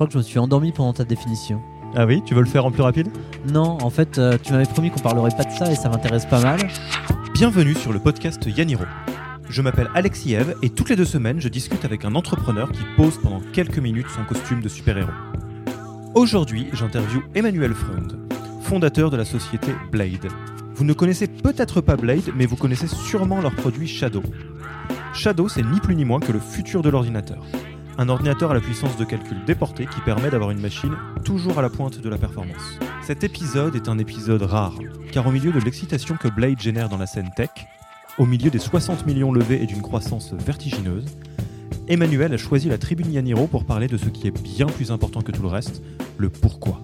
crois que je me suis endormi pendant ta définition. Ah oui, tu veux le faire en plus rapide? Non, en fait, euh, tu m'avais promis qu'on parlerait pas de ça et ça m'intéresse pas mal. Bienvenue sur le podcast Yaniro. Je m'appelle Alexis Eve et toutes les deux semaines, je discute avec un entrepreneur qui pose pendant quelques minutes son costume de super-héros. Aujourd'hui, j'interviewe Emmanuel Freund, fondateur de la société Blade. Vous ne connaissez peut-être pas Blade, mais vous connaissez sûrement leur produit Shadow. Shadow, c'est ni plus ni moins que le futur de l'ordinateur. Un ordinateur à la puissance de calcul déportée qui permet d'avoir une machine toujours à la pointe de la performance. Cet épisode est un épisode rare, car au milieu de l'excitation que Blade génère dans la scène tech, au milieu des 60 millions levés et d'une croissance vertigineuse, Emmanuel a choisi la tribune Yaniro pour parler de ce qui est bien plus important que tout le reste, le pourquoi.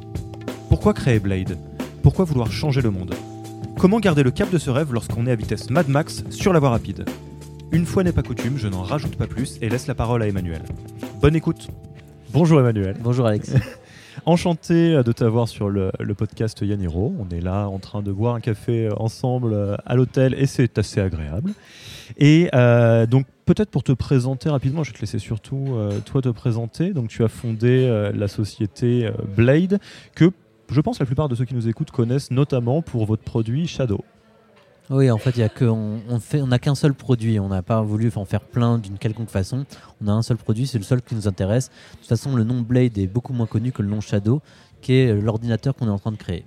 Pourquoi créer Blade? Pourquoi vouloir changer le monde? Comment garder le cap de ce rêve lorsqu'on est à vitesse Mad Max sur la voie rapide? Une fois n'est pas coutume, je n'en rajoute pas plus et laisse la parole à Emmanuel. Bonne écoute Bonjour Emmanuel. Bonjour Alex. Enchanté de t'avoir sur le, le podcast Yaniro. On est là en train de boire un café ensemble euh, à l'hôtel et c'est assez agréable. Et euh, donc peut-être pour te présenter rapidement, je vais te laisser surtout euh, toi te présenter. Donc tu as fondé euh, la société euh, Blade que je pense la plupart de ceux qui nous écoutent connaissent notamment pour votre produit Shadow. Oui, en fait, il y a que on, on fait, on n'a qu'un seul produit. On n'a pas voulu en faire plein d'une quelconque façon. On a un seul produit, c'est le seul qui nous intéresse. De toute façon, le nom Blade est beaucoup moins connu que le nom Shadow, qui est l'ordinateur qu'on est en train de créer.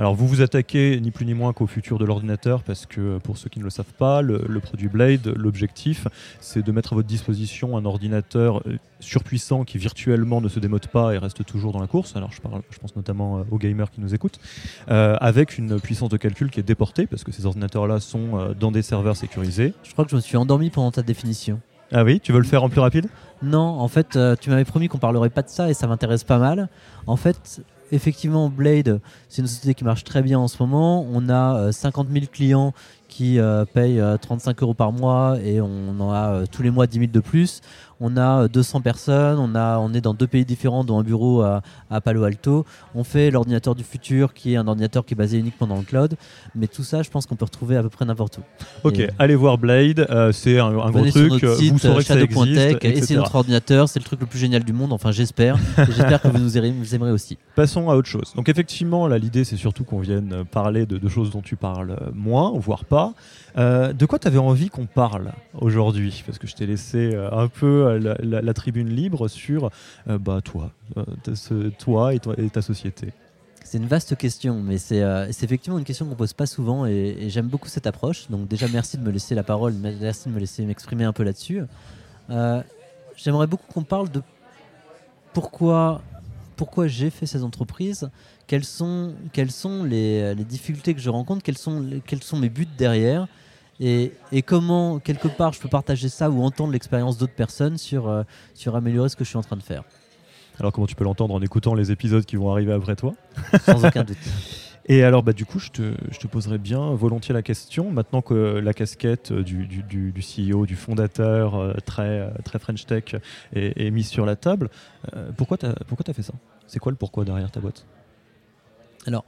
Alors vous vous attaquez ni plus ni moins qu'au futur de l'ordinateur parce que pour ceux qui ne le savent pas, le, le produit Blade, l'objectif c'est de mettre à votre disposition un ordinateur euh, surpuissant qui virtuellement ne se démode pas et reste toujours dans la course. Alors je, parle, je pense notamment euh, aux gamers qui nous écoutent, euh, avec une puissance de calcul qui est déportée parce que ces ordinateurs-là sont euh, dans des serveurs sécurisés. Je crois que je me suis endormi pendant ta définition. Ah oui, tu veux le faire en plus rapide? Non, en fait, euh, tu m'avais promis qu'on parlerait pas de ça et ça m'intéresse pas mal. En fait, effectivement, Blade, c'est une société qui marche très bien en ce moment. On a euh, 50 000 clients qui euh, euh, 35 euros par mois et on en a euh, tous les mois 10 000 de plus. On a euh, 200 personnes, on, a, on est dans deux pays différents, dont un bureau à, à Palo Alto. On fait l'ordinateur du futur, qui est un ordinateur qui est basé uniquement dans le cloud. Mais tout ça, je pense qu'on peut retrouver à peu près n'importe où. Ok, Et- allez voir Blade, euh, c'est un, un gros truc, euh, site vous saurez que ça existe, essayez etc. notre ordinateur, c'est le truc le plus génial du monde, enfin j'espère. J'espère que vous nous aimez, vous aimerez aussi. Passons à autre chose. Donc effectivement, là, l'idée, c'est surtout qu'on vienne euh, parler de, de choses dont tu parles euh, moins, voire pas. Euh, de quoi tu avais envie qu'on parle aujourd'hui? Parce que je t'ai laissé euh, un peu euh, la, la- tribune libre sur bah, toi, ce- toi et, toi et ta société. C'est une vaste question, mais c'est effectivement une question qu'on pose pas souvent et, j'aime beaucoup cette approche. Donc déjà merci de me laisser la parole, merci de me laisser m'exprimer un peu là-dessus. J'aimerais beaucoup qu'on parle de pourquoi, pourquoi j'ai fait ces entreprises, quelles sont, quelles sont les, les difficultés que je rencontre, quels sont, les- quels sont mes buts derrière et, et comment quelque part je peux partager ça ou entendre l'expérience d'autres personnes sur, euh, sur améliorer ce que je suis en train de faire, Alors comment tu peux l'entendre en écoutant les épisodes qui vont arriver après toi? Sans aucun doute. Et alors, bah, du coup, je te, je te poserai bien volontiers la question, maintenant que la casquette du, du, CEO, du fondateur euh, très, euh, très French Tech est, est mise sur la table, euh, pourquoi tu as, fait ça? C'est quoi le pourquoi derrière ta boîte? Alors,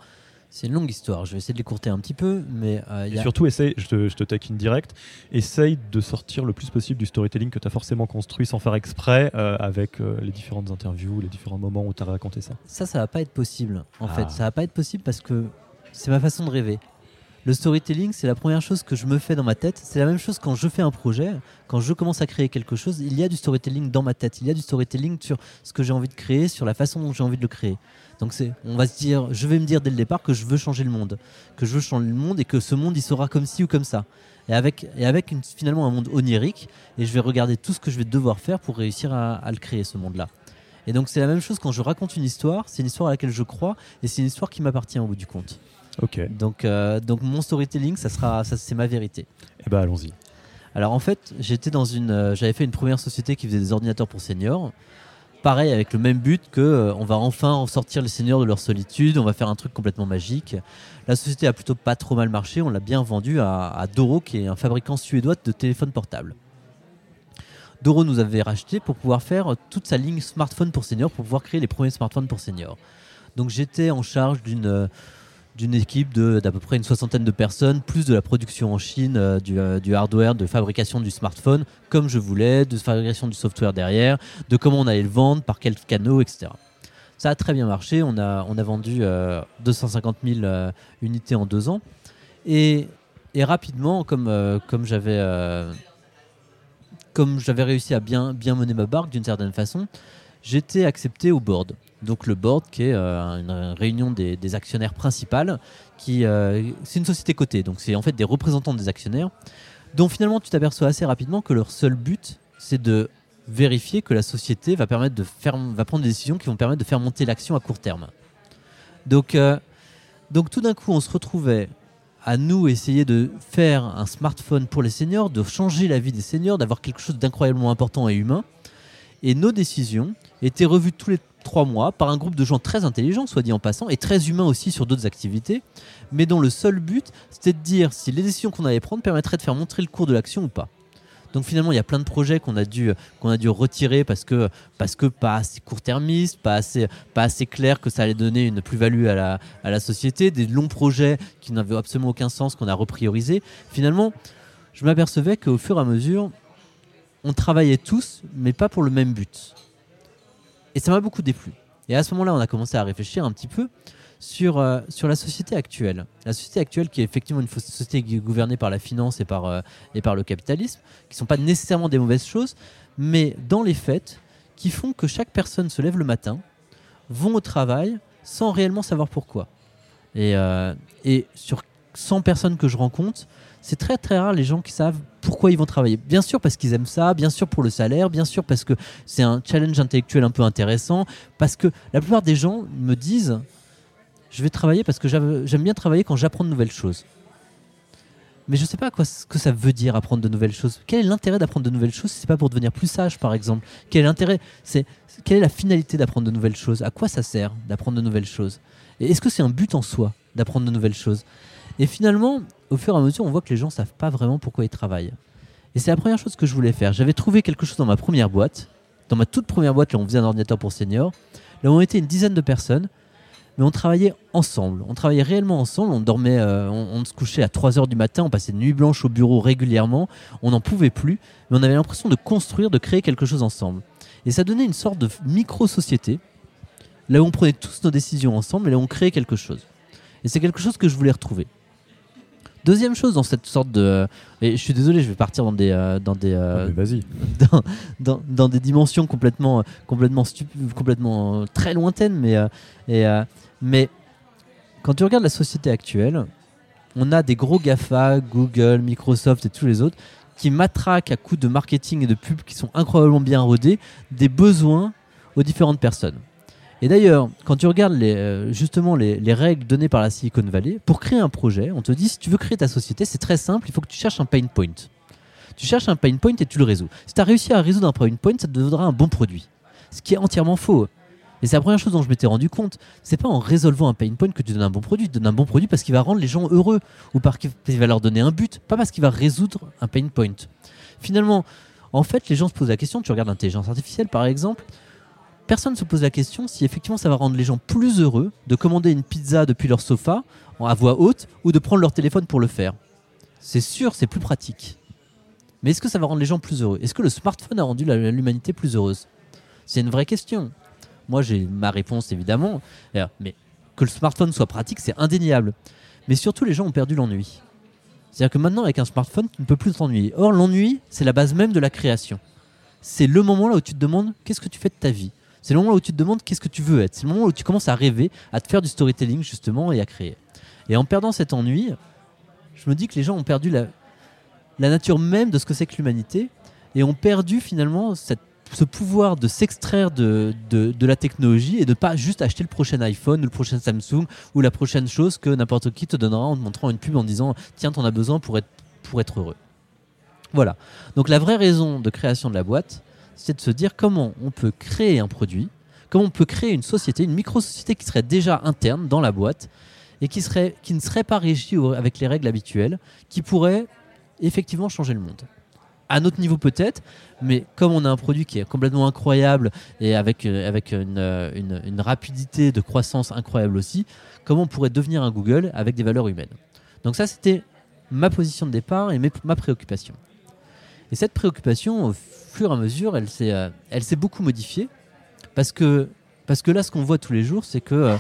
c'est une longue histoire. Je vais essayer de l'écourter un petit peu, mais euh, Et y a- surtout, essaye, je te, je te taquine direct, essaye de sortir le plus possible du storytelling que tu as forcément construit sans faire exprès euh, avec euh, les différentes interviews, les différents moments où tu as raconté ça. ça, ça va pas être possible. En Ah. fait, ça va pas être possible parce que c'est ma façon de rêver. Le storytelling, c'est la première chose que je me fais dans ma tête. C'est la même chose quand je fais un projet, quand je commence à créer quelque chose. Il y a du storytelling dans ma tête. Il y a du storytelling sur ce que j'ai envie de créer, sur la façon dont j'ai envie de le créer. Donc c'est, on va se dire, je vais me dire dès le départ que je veux changer le monde, que je veux changer le monde et que ce monde il sera comme ci ou comme ça. Et avec, et avec une- finalement un monde onirique, et je vais regarder tout ce que je vais devoir faire pour réussir à, à le créer ce monde-là. Et donc c'est la même chose quand je raconte une histoire, c'est une histoire à laquelle je crois et c'est une histoire qui m'appartient au bout du compte. Ok, Donc, euh, donc mon storytelling, ça sera, ça, c'est ma vérité. eh ben allons-y. Alors en fait, j'étais dans une, euh, j'avais fait une première société qui faisait des ordinateurs pour seniors. Pareil, avec le même but que euh, on va enfin en sortir les seniors de leur solitude, on va faire un truc complètement magique. La société a plutôt pas trop mal marché, on l'a bien vendu à, à Doro, qui est un fabricant suédois de téléphones portables. Doro nous avait racheté pour pouvoir faire toute sa ligne smartphone pour seniors, pour pouvoir créer les premiers smartphones pour seniors. Donc j'étais en charge d'une euh, d'une équipe d'à peu près une soixantaine de personnes, plus de la production en Chine, euh, du, euh, du hardware, de fabrication du smartphone, comme je voulais, de fabrication du software derrière, de comment on allait le vendre, par quels canaux, etc. Ça a très bien marché. On a, on a vendu euh, 250 000 euh, unités en deux ans. Et, et rapidement, comme, comme j'avais comme réussi à bien, bien mener ma barque d'une certaine façon, j'étais accepté au board. Donc le board, qui est euh, une réunion des, actionnaires principales, qui euh, c'est une société cotée. Donc c'est en fait des représentants des actionnaires, dont finalement tu t'aperçois assez rapidement que leur seul but, c'est de vérifier que la société va permettre de faire, va prendre des décisions qui vont permettre de faire monter l'action à court terme. Donc, euh, donc tout d'un coup, on se retrouvait à nous essayer de faire un smartphone pour les seniors, de changer la vie des seniors, d'avoir quelque chose d'incroyablement important et humain. Et nos décisions étaient revues tous les trois mois par un groupe de gens très intelligents, soit dit en passant, et très humains aussi sur d'autres activités, mais dont le seul but, c'était de dire si les décisions qu'on allait prendre permettraient de faire montrer le cours de l'action ou pas. Donc finalement, il y a plein de projets qu'on a dû qu'on a dû retirer parce que parce que pas assez court-termiste, pas assez pas assez clair que ça allait donner une plus-value à la à la société, des longs projets qui n'avaient absolument aucun sens qu'on a repriorisé. Finalement, je m'apercevais qu'au fur et à mesure, on travaillait tous, mais pas pour le même but. Et ça m'a beaucoup déplu. Et à ce moment-là, on a commencé à réfléchir un petit peu sur, euh, la société actuelle. La société actuelle qui est effectivement une société gouvernée par la finance et par, euh, le capitalisme, qui ne sont pas nécessairement des mauvaises choses, mais dans les faits, qui font que chaque personne se lève le matin, vont au travail sans réellement savoir pourquoi. Et, euh, et sur 100 personnes que je rencontre, c'est très très rare les gens qui savent pourquoi ils vont travailler. Bien sûr parce qu'ils aiment ça, bien sûr pour le salaire, bien sûr parce que c'est un challenge intellectuel un peu intéressant, parce que la plupart des gens me disent je vais travailler parce que j'aime bien travailler quand j'apprends de nouvelles choses. Mais je ne sais pas quoi, ce que ça veut dire apprendre de nouvelles choses. Quel est l'intérêt d'apprendre de nouvelles choses si c'est pas pour devenir plus sage, par exemple? Quel C'est quelle est la finalité d'apprendre de nouvelles choses? À quoi ça sert d'apprendre de nouvelles choses? Et est-ce que c'est un but en soi d'apprendre de nouvelles choses? Et finalement, au fur et à mesure, on voit que les gens savent pas vraiment pourquoi ils travaillent. Et c'est la première chose que je voulais faire. J'avais trouvé quelque chose dans ma première boîte, dans ma toute première boîte, là on faisait un ordinateur pour seniors. Là on était une dizaine de personnes, mais on travaillait ensemble. On travaillait réellement ensemble. On dormait, euh, on, on se couchait à 3 heures du matin, on passait une nuit blanche au bureau régulièrement. On n'en pouvait plus, mais on avait l'impression de construire, de créer quelque chose ensemble. Et ça donnait une sorte de micro-société, là où on prenait tous nos décisions ensemble et là où on créait quelque chose. Et c'est quelque chose que je voulais retrouver. Deuxième chose dans cette sorte de... Et je suis désolé, je vais partir dans des... euh, dans des euh, Ah, Vas-y. dans, dans, dans des dimensions complètement, complètement, stup- complètement euh, très lointaines. Mais, euh, et, euh, mais quand tu regardes la société actuelle, on a des gros GAFA, Google, Microsoft et tous les autres, qui matraquent à coups de marketing et de pub qui sont incroyablement bien rodés des besoins aux différentes personnes. Et d'ailleurs, quand tu regardes euh, justement les, les règles données par la Silicon Valley, pour créer un projet, on te dit si tu veux créer ta société, c'est très simple, il faut que tu cherches un pain point. Tu cherches un pain point et tu le résous. Si tu as réussi à résoudre un pain point, ça te donnera un bon produit. Ce qui est entièrement faux. Et c'est la première chose dont je m'étais rendu compte. C'est pas en résolvant un pain point que tu donnes un bon produit. Tu donnes un bon produit parce qu'il va rendre les gens heureux ou parce qu'il va leur donner un but, pas parce qu'il va résoudre un pain point. Finalement, en fait, les gens se posent la question. Tu regardes l'intelligence artificielle, par exemple. Personne ne se pose la question si effectivement ça va rendre les gens plus heureux de commander une pizza depuis leur sofa à voix haute ou de prendre leur téléphone pour le faire. C'est sûr, c'est plus pratique. Mais est-ce que ça va rendre les gens plus heureux? Est-ce que le smartphone a rendu l'humanité plus heureuse? C'est une vraie question. Moi, j'ai ma réponse évidemment. Euh, Mais que le smartphone soit pratique, c'est indéniable. Mais surtout, les gens ont perdu l'ennui. C'est-à-dire que maintenant, avec un smartphone, tu ne peux plus t'ennuyer. Or, l'ennui, c'est la base même de la création. C'est le moment là où tu te demandes qu'est-ce que tu fais de ta vie? C'est le moment où tu te demandes qu'est-ce que tu veux être. C'est le moment où tu commences à rêver, à te faire du storytelling justement et à créer. Et en perdant cet ennui, je me dis que les gens ont perdu la, nature même de ce que c'est que l'humanité et ont perdu finalement ce pouvoir de s'extraire de, la technologie et de pas juste acheter le prochain iPhone ou le prochain Samsung ou la prochaine chose que n'importe qui te donnera en te montrant une pub en disant tiens t'en as besoin pour être heureux. Voilà. Donc la vraie raison de création de la boîte, c'est de se dire comment on peut créer un produit, comment on peut créer une société, une micro-société qui serait déjà interne dans la boîte et qui, serait, qui ne serait pas régie avec les règles habituelles, qui pourrait effectivement changer le monde. à notre niveau peut-être, mais comme on a un produit qui est complètement incroyable et avec, euh, avec une, euh, une- une rapidité de croissance incroyable aussi, comment on pourrait devenir un Google avec des valeurs humaines? Donc ça, c'était ma position de départ et mes- ma préoccupation. Et cette préoccupation, au fur et à mesure, elle s'est euh, beaucoup modifiée parce que, là, ce qu'on voit tous les jours, c'est que euh,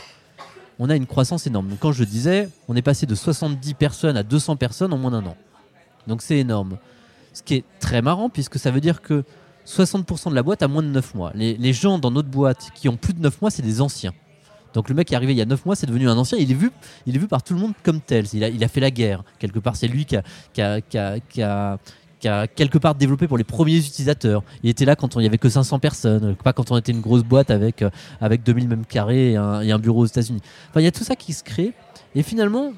on a une croissance énorme. Donc, quand je disais, on est passé de 70 personnes à 200 personnes en moins d'un an. Donc c'est énorme. Ce qui est très marrant puisque ça veut dire que 60% de la boîte a moins de 9 mois. Les, gens dans notre boîte qui ont plus de 9 mois, c'est des anciens. Donc le mec qui est arrivé il y a 9 mois, c'est devenu un ancien. Il est vu, par tout le monde comme tel. Il a, fait la guerre. Quelque part, c'est lui qui a- qui a- quelque part développé pour les premiers utilisateurs. Il était là quand il y avait que 500 personnes, pas quand on était une grosse boîte avec, euh, avec 2000 mètres carrés et un, et un bureau aux États-Unis. Enfin, il y a tout ça qui se crée. Et finalement,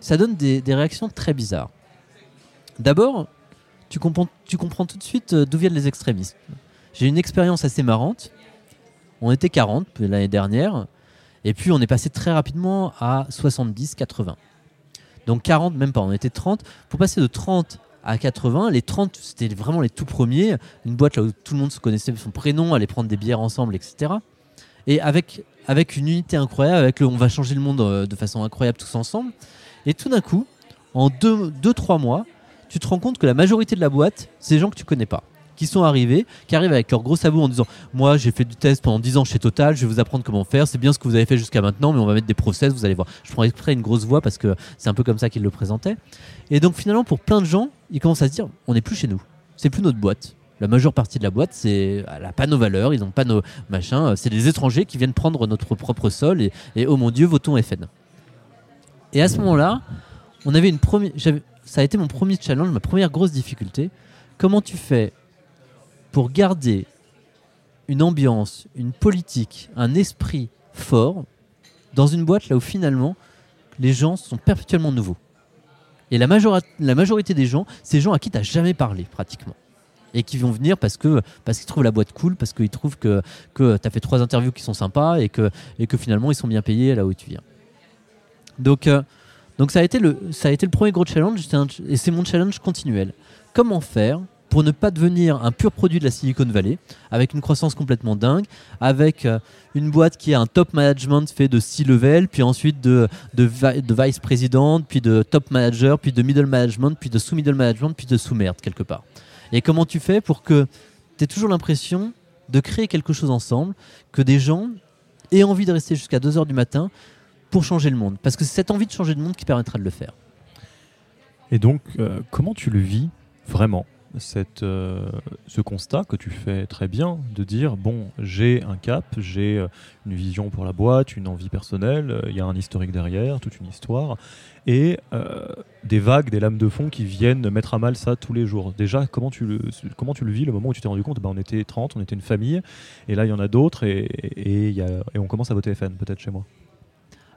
ça donne des, des réactions très bizarres. D'abord, tu comprends, tu comprends tout de suite euh, d'où viennent les extrémistes. J'ai une expérience assez marrante. On était 40 l'année dernière, et puis on est passé très rapidement à 70, 80. Donc 40, même pas, on était 30. Pour passer de 30 à 80, les 30, c'était vraiment les tout premiers. Une boîte là où tout le monde se connaissait son prénom, allait prendre des bières ensemble, etc. Et avec, avec une unité incroyable, avec le on va changer le monde euh, de façon incroyable tous ensemble. Et tout d'un coup, en 2-3 mois, tu te rends compte que la majorité de la boîte, c'est des gens que tu connais pas. Qui sont arrivés, qui arrivent avec leurs gros sabots en disant Moi, j'ai fait du test pendant 10 ans chez Total, je vais vous apprendre comment faire. C'est bien ce que vous avez fait jusqu'à maintenant, mais on va mettre des process, vous allez voir. Je prends exprès une grosse voix parce que c'est un peu comme ça qu'ils le présentaient. Et donc, finalement, pour plein de gens, ils commencent à se dire On n'est plus chez nous. C'est plus notre boîte. La majeure partie de la boîte, c'est, elle n'a pas nos valeurs, ils n'ont pas nos machins. C'est des étrangers qui viennent prendre notre propre sol et, et oh mon Dieu, votons FN. Et à ce moment-là, on avait une première, ça a été mon premier challenge, ma première grosse difficulté. Comment tu fais pour garder une ambiance, une politique, un esprit fort dans une boîte là où finalement les gens sont perpétuellement nouveaux. Et la, majorité des gens, c'est des gens à qui tu n'as jamais parlé pratiquement. Et qui vont venir parce que parce qu'ils trouvent la boîte cool, parce qu'ils trouvent que, tu as fait trois interviews qui sont sympas et que, finalement ils sont bien payés là où tu viens. Donc, euh, donc ça, a été le, ça a été le premier gros challenge et c'est mon challenge continuel. Comment faire pour ne pas devenir un pur produit de la Silicon Valley, avec une croissance complètement dingue, avec euh, une boîte qui a un top management fait de C-level, puis ensuite de vice-président, puis de top manager, puis de middle management, puis de sous-middle management, puis de sous-merde quelque part. Et comment tu fais pour que tu aies toujours l'impression de créer quelque chose ensemble, que des gens aient envie de rester jusqu'à 2h du matin pour changer le monde? Parce que c'est cette envie de changer le monde qui permettra de le faire. Et donc, euh, comment tu le vis vraiment? Euh, ce constat que tu fais très bien de dire bon j'ai un cap j'ai euh, une vision pour la boîte une envie personnelle euh, il y a un historique derrière toute une histoire et des vagues des lames de fond qui viennent mettre à mal ça tous les jours. Déjà comment tu le comment tu le vis le moment où tu t'es rendu compte? Ben, on était 30 on était une famille et là il y en a d'autres et, et on commence à voter FN peut-être chez moi.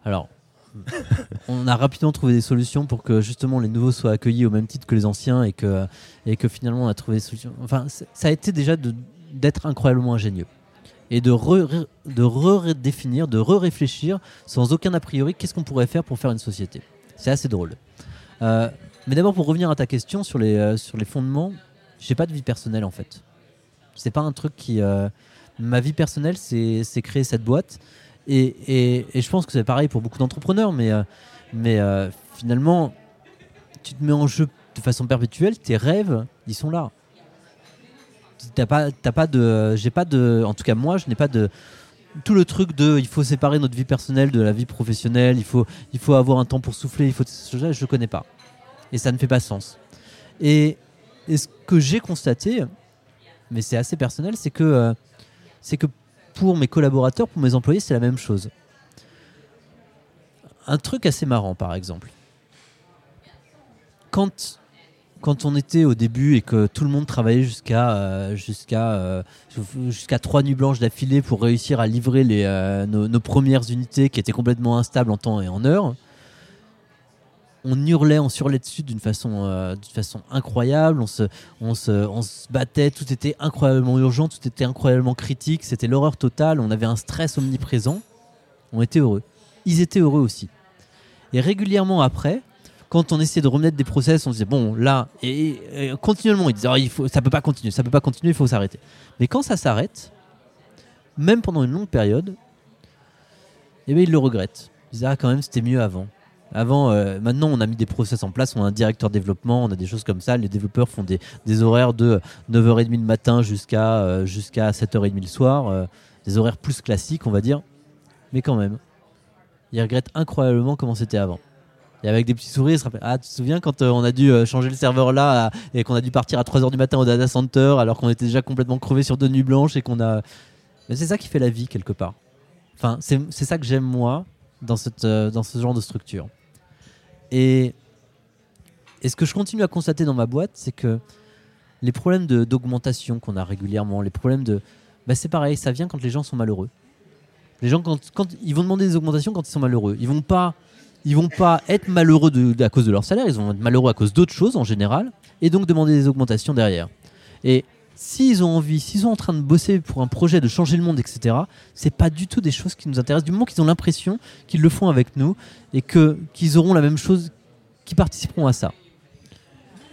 Alors, on a rapidement trouvé des solutions pour que justement les nouveaux soient accueillis au même titre que les anciens et que, et que finalement on a trouvé des solutions. Enfin, ça a été déjà d'être incroyablement ingénieux et de re- de redéfinir, de re-réfléchir sans aucun a priori qu'est-ce qu'on pourrait faire pour faire une société. C'est assez drôle. Euh, mais d'abord pour revenir à ta question sur les, euh, sur les fondements, j'ai pas de vie personnelle en fait. C'est pas un truc qui. euh, ma vie personnelle, c'est créer cette boîte. Et, et- je pense que c'est pareil pour beaucoup d'entrepreneurs, mais, euh, mais euh, finalement, tu te mets en jeu de façon perpétuelle, tes rêves, ils sont là. T'as pas, t'as pas de, j'ai pas de, en tout cas moi, je n'ai pas de, tout le truc de, il faut séparer notre vie personnelle de la vie professionnelle, il faut, il faut avoir un temps pour souffler, il faut, je ne connais pas, et ça ne fait pas sens. Et, et ce que j'ai constaté, mais c'est assez personnel, c'est que, euh, c'est que pour mes collaborateurs, pour mes employés, c'est la même chose. Un truc assez marrant, par exemple. Quand, quand on était au début et que tout le monde travaillait jusqu'à euh, euh, trois nuits blanches d'affilée pour réussir à livrer les, euh, nos premières unités qui étaient complètement instables en temps et en heure, on hurlait, on surlait dessus d'une façon, euh, incroyable. On se, battait, tout était incroyablement urgent, tout était incroyablement critique. C'était l'horreur totale. On avait un stress omniprésent. On était heureux. Ils étaient heureux aussi. Et régulièrement après, quand on essayait de remettre des process, on disait bon là et, continuellement, ils disaient oh, ça peut pas continuer, ça peut pas continuer, il faut s'arrêter. Mais quand ça s'arrête, même pendant une longue période, eh bien, ils le regrettent. Ils disent ah quand même c'était mieux avant. Avant, euh, maintenant, on a mis des process en place, on a un directeur développement, on a des choses comme ça. Les développeurs font des, des horaires de 9h30 le matin jusqu'à euh, jusqu'à 7h30 le soir. euh, des horaires plus classiques, on va dire. Mais quand même, ils regrettent incroyablement comment c'était avant. Et avec des petits sourires, ils se rappellent Ah, tu te souviens quand euh, on a dû euh, changer le serveur là et qu'on a dû partir à 3h du matin au data center alors qu'on était déjà complètement crevé sur deux nuits blanches et qu'on a. Mais c'est ça qui fait la vie quelque part. Enfin, c'est ça que j'aime moi dans, cette, euh, dans ce genre de structure. Et, ce que je continue à constater dans ma boîte, c'est que les problèmes d'augmentation qu'on a régulièrement, les problèmes de. Bah, c'est pareil, ça vient quand les gens sont malheureux. Les gens, quand, ils vont demander des augmentations quand ils sont malheureux, ils vont pas, vont pas être malheureux à cause de leur salaire, ils vont être malheureux à cause d'autres choses en général, et donc demander des augmentations derrière. Et s'ils ont envie, s'ils sont en train de bosser pour un projet de changer le monde, etc., c'est pas du tout des choses qui nous intéressent. Du moment qu'ils ont l'impression qu'ils le font avec nous et que qu'ils auront la même chose, qu'ils participeront à ça.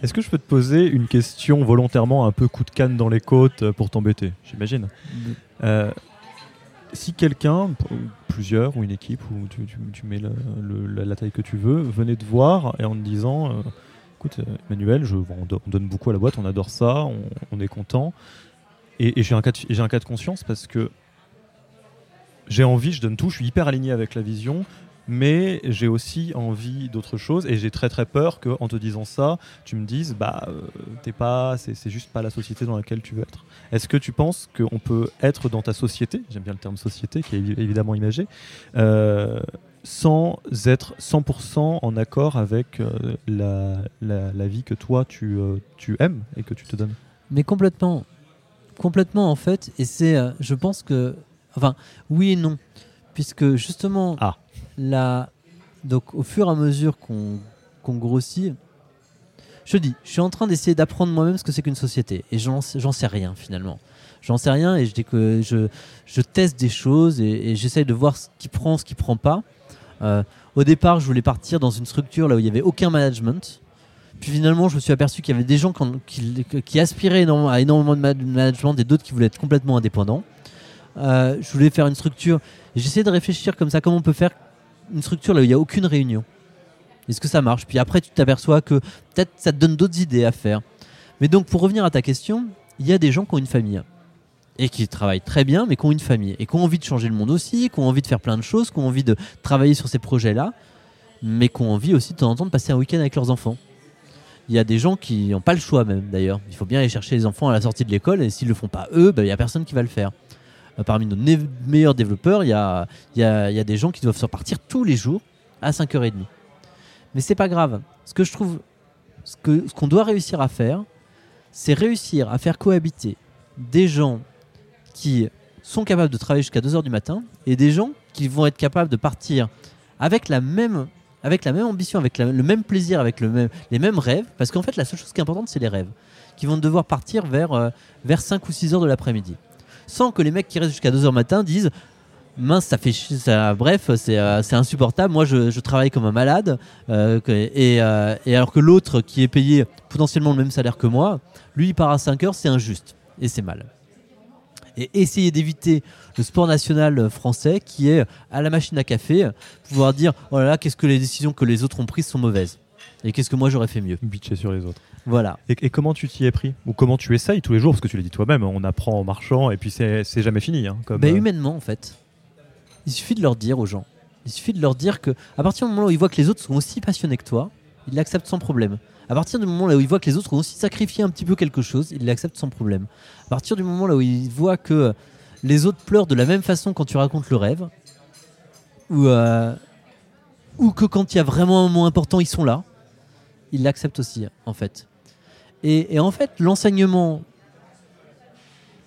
Est-ce que je peux te poser une question volontairement un peu coup de canne dans les côtes euh, pour t'embêter J'imagine. Euh, si quelqu'un, plusieurs, ou une équipe, ou tu, tu- tu mets le- le- la, la taille que tu veux, venait te voir et en te disant euh, Écoute, euh, Emmanuel, on, do- on donne beaucoup à la boîte, on adore ça, on, est content. Et, j'ai un, cas de- conscience parce que j'ai envie, je donne tout, je suis hyper aligné avec la vision, mais j'ai aussi envie d'autre chose et j'ai très très peur qu'en te disant ça, tu me dises bah euh, t'es pas, c'est juste pas la société dans laquelle tu veux être. Est-ce que tu penses qu'on peut être dans ta société, j'aime bien le terme société qui est évi- évidemment imagé, euh, sans être 100% en accord avec euh, la, la- la vie que toi tu, euh, tu aimes et que tu te donnes Mais complètement. Complètement, en fait. Et c'est, euh, je pense que. Enfin, oui et non. Puisque justement, Ah. la, donc, au fur et à mesure qu'on qu'on grossit, je dis, je suis en train d'essayer d'apprendre moi-même ce que c'est qu'une société. Et j'en sais- j'en sais rien finalement. J'en sais rien et je, dis que je, je teste des choses et, et j'essaye de voir ce qui prend, ce qui prend pas. Euh, au départ, je voulais partir dans une structure là où il n'y avait aucun management. Puis finalement, je me suis aperçu qu'il y avait des gens qui, aspiraient à énormément de ma- de management et d'autres qui voulaient être complètement indépendants. Euh, je voulais faire une structure. J'essayais de réfléchir comme ça, comment on peut faire une structure là où il n'y a aucune réunion. Est-ce que ça marche? Puis après, tu t'aperçois que peut-être ça te donne d'autres idées à faire. Mais donc, pour revenir à ta question, il y a des gens qui ont une famille et qui travaillent très bien, mais qui ont une famille et qui ont envie de changer le monde aussi, qui ont envie de faire plein de choses, qui ont envie de travailler sur ces projets-là, mais qui ont envie aussi de temps en temps de passer un week-end avec leurs enfants. Il y a des gens qui n'ont pas le choix même d'ailleurs. Il faut bien aller chercher les enfants à la sortie de l'école et s'ils le font pas eux, bah, il y a personne qui va le faire. Euh, parmi nos meilleurs développeurs, il y a, des gens qui doivent se repartir tous les jours à 5h30. Mais c'est pas grave. Ce que je trouve, ce qu'on doit réussir à faire, c'est réussir à faire cohabiter des gens qui sont capables de travailler jusqu'à 2h du matin et des gens qui vont être capables de partir avec la même, avec la même ambition, avec le même plaisir, avec les mêmes rêves. Parce qu'en fait, la seule chose qui est importante, c'est les rêves. Qui vont devoir partir vers, euh, vers 5 ou 6 heures de l'après-midi. Sans que les mecs qui restent jusqu'à 2h matin disent mince, ça fait ça, bref, c'est euh, insupportable. Moi, je, travaille comme un malade, euh, et alors que l'autre qui est payé potentiellement le même salaire que moi, lui, il part à 5 heures, c'est injuste et c'est mal. Et essayer d'éviter le sport national français qui est à la machine à café, pouvoir dire oh là là, qu'est-ce que les décisions que les autres ont prises sont mauvaises et qu'est-ce que moi j'aurais fait mieux. Bitcher sur les autres. Voilà. Et, et comment tu t'y es pris? Ou comment tu essayes tous les jours? Parce que tu l'as dit toi-même, on apprend en marchant et puis c'est jamais fini. hein, comme, Bah, euh, humainement, en fait, il suffit de leur dire aux gens. Il suffit de leur dire que, à partir du moment où ils voient que les autres sont aussi passionnés que toi, ils l'acceptent sans problème. À partir du moment là où ils voient que les autres ont aussi sacrifié un petit peu quelque chose, ils l'acceptent sans problème. À partir du moment là où ils voient que les autres pleurent de la même façon quand tu racontes le rêve, ou, euh, que quand il y a vraiment un moment important, ils sont là, ils l'acceptent aussi, en fait. Et, en fait, l'enseignement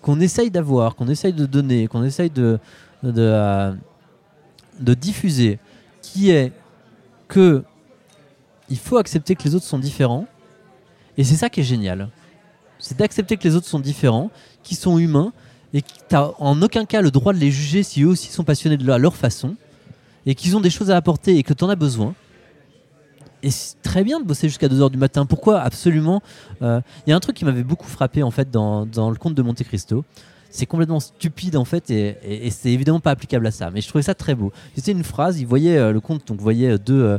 qu'on essaye d'avoir, qu'on essaye de donner, qu'on essaye de, euh, de diffuser, qui est que il faut accepter que les autres sont différents. Et c'est ça qui est génial. C'est d'accepter que les autres sont différents, qu'ils sont humains, et que tu en aucun cas le droit de les juger si eux aussi sont passionnés de leur, façon, et qu'ils ont des choses à apporter et que tu en as besoin. et c'est très bien de bosser jusqu'à 2h du matin. Pourquoi? Absolument. Il y a un truc qui m'avait beaucoup frappé en fait dans, dans le conte de Monte Cristo c'est complètement stupide en fait et, c'est évidemment pas applicable à ça. Mais je trouvais ça très beau. C'était une phrase, il voyait le conte, donc voyait deux,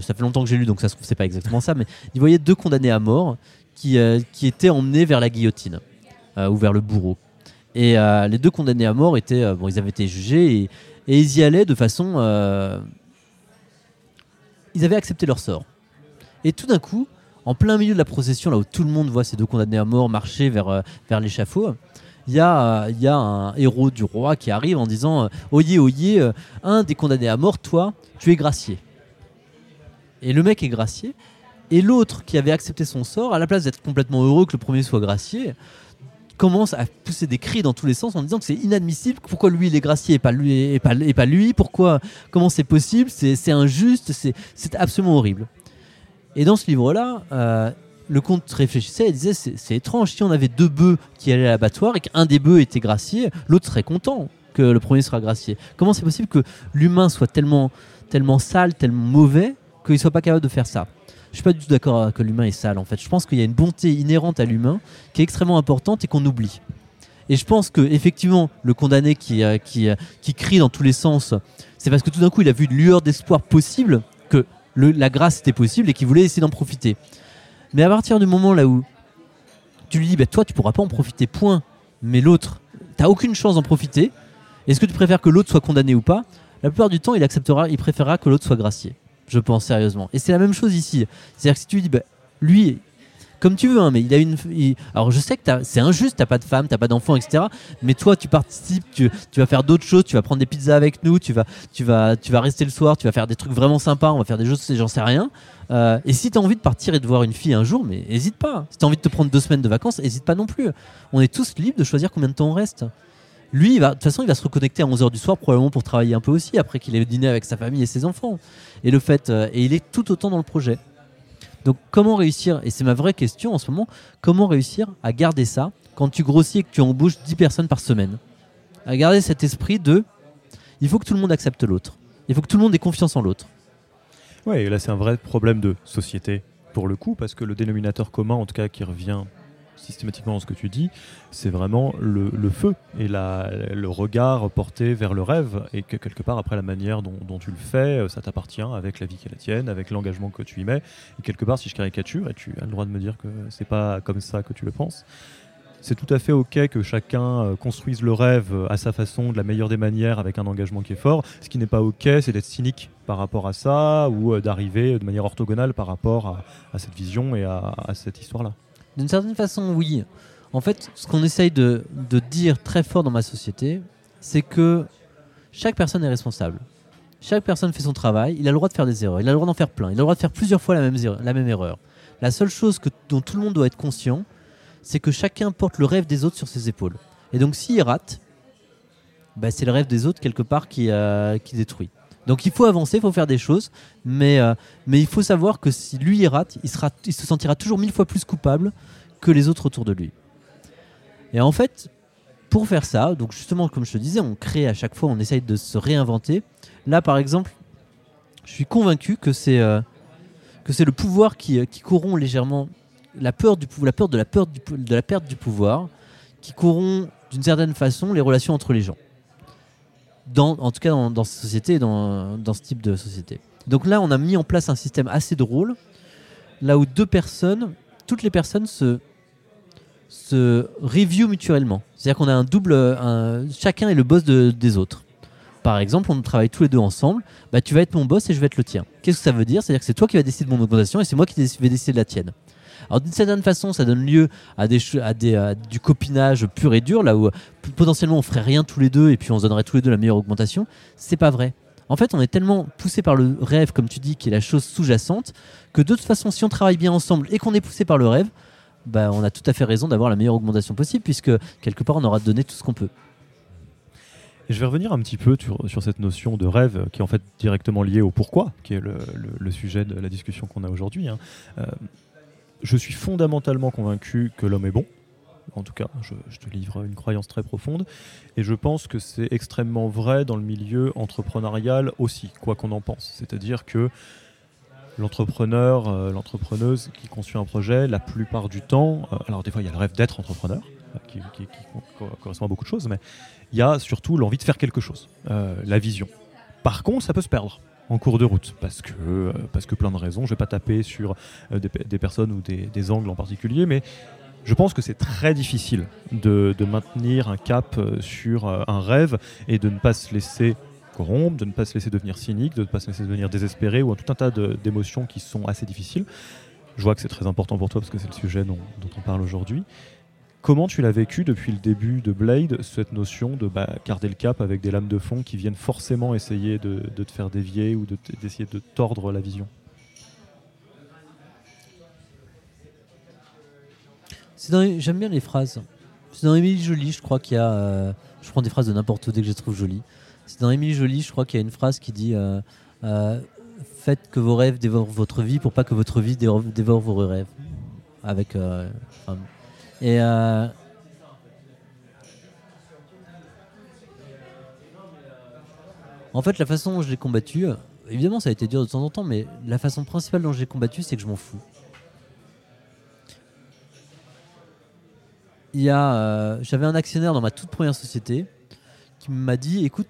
ça fait longtemps que j'ai lu donc ça se trouve c'est pas exactement ça, mais il voyait deux condamnés à mort qui, qui étaient emmenés vers la guillotine ou vers le bourreau. Et les deux condamnés à mort étaient, bon ils avaient été jugés et, ils y allaient de façon ils avaient accepté leur sort. Et tout d'un coup, en plein milieu de la procession, là où tout le monde voit ces deux condamnés à mort marcher vers, euh, vers l'échafaud, il y, a, y a un héros du roi qui arrive en disant euh, Oyez, oyez, euh, un des condamnés à mort, toi, tu es gracié. Et le mec est gracié. Et l'autre qui avait accepté son sort, à la place d'être complètement heureux que le premier soit gracié, commence à pousser des cris dans tous les sens en disant que c'est inadmissible. Pourquoi lui il est gracié et pas lui et pas, lui? Pourquoi Comment c'est possible? C'est injuste. C'est absolument horrible. Et dans ce livre-là, euh, le comte réfléchissait et disait c'est étrange si on avait deux bœufs qui allaient à l'abattoir et qu'un des bœufs était gracié, l'autre serait content que le premier sera gracié. Comment c'est possible que l'humain soit tellement tellement sale, tellement mauvais qu'il soit pas capable de faire ça je suis pas du tout d'accord que l'humain est sale en fait. Je pense qu'il y a une bonté inhérente à l'humain qui est extrêmement importante et qu'on oublie. Et je pense que effectivement, le condamné qui, euh, qui, euh, qui crie dans tous les sens, c'est parce que tout d'un coup, il a vu une lueur d'espoir possible, que la grâce était possible et qu'il voulait essayer d'en profiter. Mais à partir du moment là où tu lui dis, bah, toi, tu pourras pas en profiter, point, mais l'autre, t'as aucune chance d'en profiter, est-ce que tu préfères que l'autre soit condamné ou pas? La plupart du temps, il acceptera, il préférera que l'autre soit gracié je pense sérieusement. Et c'est la même chose ici. C'est-à-dire que si tu dis, bah, lui, comme tu veux, hein, mais il a une. alors je sais que c'est injuste, t'as pas de femme, t'as pas d'enfant, etc. Mais toi, tu participes, tu, vas faire d'autres choses, tu vas prendre des pizzas avec nous, tu vas, tu, vas, tu vas rester le soir, tu vas faire des trucs vraiment sympas, on va faire des choses, j'en sais rien. Euh, et si t'as envie de partir et de voir une fille un jour, mais hésite pas. Si t'as envie de te prendre deux semaines de vacances, hésite pas non plus. On est tous libres de choisir combien de temps on reste. Lui, de toute façon, il va se reconnecter à 11h du soir, probablement pour travailler un peu aussi, après qu'il ait dîné avec sa famille et ses enfants. Et le fait, euh, et il est tout autant dans le projet. Donc, comment réussir, et c'est ma vraie question en ce moment, comment réussir à garder ça quand tu grossis et que tu embauches 10 personnes par semaine? À garder cet esprit de il faut que tout le monde accepte l'autre. Il faut que tout le monde ait confiance en l'autre. Et là, c'est un vrai problème de société pour le coup, parce que le dénominateur commun, en tout cas, qui revient systématiquement ce que tu dis, c'est vraiment le, feu et le regard porté vers le rêve et que quelque part après la manière dont, tu le fais, euh, ça t'appartient avec la vie qui est la tienne, avec l'engagement que tu y mets. Et quelque part, si je caricature, et tu as le droit de me dire que c'est pas comme ça que tu le penses, c'est tout à fait ok que chacun euh, construise le rêve à sa façon, de la meilleure des manières, avec un engagement qui est fort. Ce qui n'est pas ok, c'est d'être cynique par rapport à ça ou euh, d'arriver de manière orthogonale par rapport à, cette vision et à cette histoire-là. D'une certaine façon, oui. En fait, ce qu'on essaye de, dire très fort dans ma société, c'est que chaque personne est responsable. Chaque personne fait son travail, il a le droit de faire des erreurs, il a le droit d'en faire plein, il a le droit de faire plusieurs fois la même, erreur. La seule chose dont tout le monde doit être conscient, c'est que chacun porte le rêve des autres sur ses épaules. Et donc s'il rate, bah, c'est le rêve des autres quelque part qui, euh, qui détruit. Donc il faut avancer, il faut faire des choses, mais, euh, mais il faut savoir que si lui il rate, il, sera, il se sentira toujours mille fois plus coupable que les autres autour de lui. Et en fait, pour faire ça, donc justement comme je te disais, on crée à chaque fois, on essaye de se réinventer. Là par exemple, je suis convaincu que c'est euh, le pouvoir qui, euh, qui corrompt légèrement la peur du la de la peur de la perte du pouvoir, qui corrompt d'une certaine façon les relations entre les gens en tout cas dans, cette société, dans, dans ce type de société. Donc là, on a mis en place un système assez drôle, là où deux personnes, toutes les personnes se, se review mutuellement. C'est-à-dire qu'on a un double, chacun est le boss des autres. Par exemple, on travaille tous les deux ensemble, bah, tu vas être mon boss et je vais être le tien. Qu'est-ce que ça veut dire? C'est-à-dire que c'est toi qui vas décider de mon augmentation et c'est moi qui vais décider de la tienne. Alors d'une certaine façon, ça donne lieu à, du copinage pur et dur, là où potentiellement on ferait rien tous les deux et puis on se donnerait tous les deux la meilleure augmentation. C'est pas vrai. En fait, on est tellement poussé par le rêve, comme tu dis, qui est la chose sous-jacente, que de toute façon, si on travaille bien ensemble et qu'on est poussé par le rêve, bah, on a tout à fait raison d'avoir la meilleure augmentation possible, puisque quelque part, on aura donné tout ce qu'on peut. Je vais revenir un petit peu sur, cette notion de rêve qui est en fait directement liée au pourquoi, qui est le, sujet de la discussion qu'on a aujourd'hui. Hein. Euh, je suis fondamentalement convaincu que l'homme est bon. En tout cas, je, te livre une croyance très profonde. Et je pense que c'est extrêmement vrai dans le milieu entrepreneurial aussi, quoi qu'on en pense. C'est-à-dire que l'entrepreneur, euh, l'entrepreneuse qui construit un projet, la plupart du temps, euh, alors des fois il y a le rêve d'être entrepreneur, euh, qui, qui- qui co- correspond à beaucoup de choses, mais il y a surtout l'envie de faire quelque chose, la vision. Par contre, ça peut se perdre en cours de route, parce que, euh, parce que plein de raisons. Je vais pas taper sur euh, des, pe- des personnes ou des, angles en particulier, mais je pense que c'est très difficile de, maintenir un cap euh, sur un rêve et de ne pas se laisser corrompre, de ne pas se laisser devenir cynique, de ne pas se laisser devenir désespéré ou un tout un tas d'émotions qui sont assez difficiles. Je vois que c'est très important pour toi parce que c'est le sujet dont on parle aujourd'hui. Comment tu l'as vécu depuis le début de Blade, cette notion de bah, garder le cap avec des lames de fond qui viennent forcément essayer de, te faire dévier ou d'essayer de tordre la vision? J'aime bien les phrases. C'est dans Émilie Jolie, je crois qu'il y a. euh, Je prends des phrases de n'importe où dès que je les trouve jolies. C'est dans Émilie Jolie, je crois qu'il y a une phrase qui dit euh, euh, Faites que vos rêves dévorent votre vie pour pas que votre vie dévore, vos rêves. Avec. Euh, En fait, la façon dont je l'ai combattu, euh, évidemment, ça a été dur de temps en temps, mais la façon principale dont je l'ai combattu, c'est que je m'en fous. il y a, euh, j'avais un actionnaire dans ma toute première société qui m'a dit, écoute,